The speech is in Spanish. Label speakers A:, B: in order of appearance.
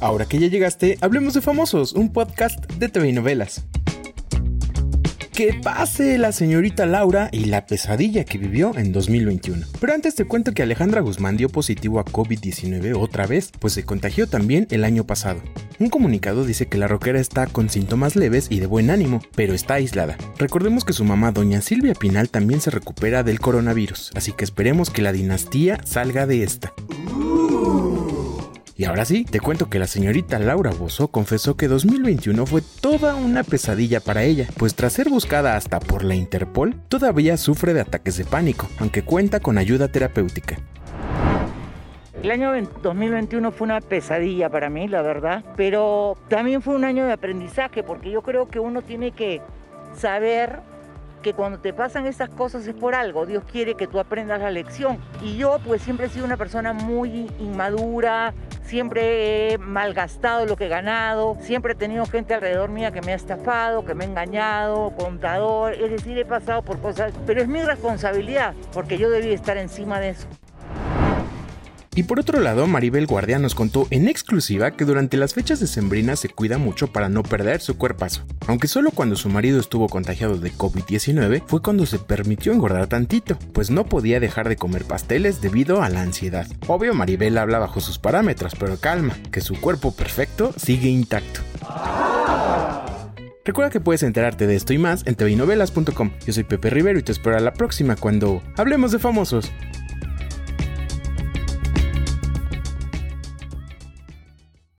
A: Ahora que ya llegaste, hablemos de Famosos, un podcast de TV novelas. Que pase la señorita Laura y la pesadilla que vivió en 2021. Pero antes te cuento que Alejandra Guzmán dio positivo a COVID-19 otra vez, pues se contagió también el año pasado. Un comunicado dice que la rockera está con síntomas leves y de buen ánimo, pero está aislada. Recordemos que su mamá, doña Silvia Pinal, también se recupera del coronavirus, así que esperemos que la dinastía salga de esta. Y ahora sí, te cuento que la señorita Laura Bozo confesó que 2021 fue toda una pesadilla para ella, pues tras ser buscada hasta por la Interpol, todavía sufre de ataques de pánico, aunque cuenta con ayuda terapéutica.
B: El año 2021 fue una pesadilla para mí, la verdad, pero también fue un año de aprendizaje, porque yo creo que uno tiene que saber que cuando te pasan esas cosas es por algo, Dios quiere que tú aprendas la lección. Y yo pues siempre he sido una persona muy inmadura, siempre he malgastado lo que he ganado, siempre he tenido gente alrededor mía que me ha estafado, que me ha engañado, contador, es decir, he pasado por cosas, pero es mi responsabilidad, porque yo debí estar encima de eso.
A: Y por otro lado, Maribel Guardia nos contó en exclusiva que durante las fechas de Sembrina se cuida mucho para no perder su cuerpazo. Aunque solo cuando su marido estuvo contagiado de COVID-19 fue cuando se permitió engordar tantito, pues no podía dejar de comer pasteles debido a la ansiedad. Obvio, Maribel habla bajo sus parámetros, pero calma, que su cuerpo perfecto sigue intacto. Recuerda que puedes enterarte de esto y más en tvinovelas.com. Yo soy Pepe Rivero y te espero a la próxima cuando hablemos de famosos.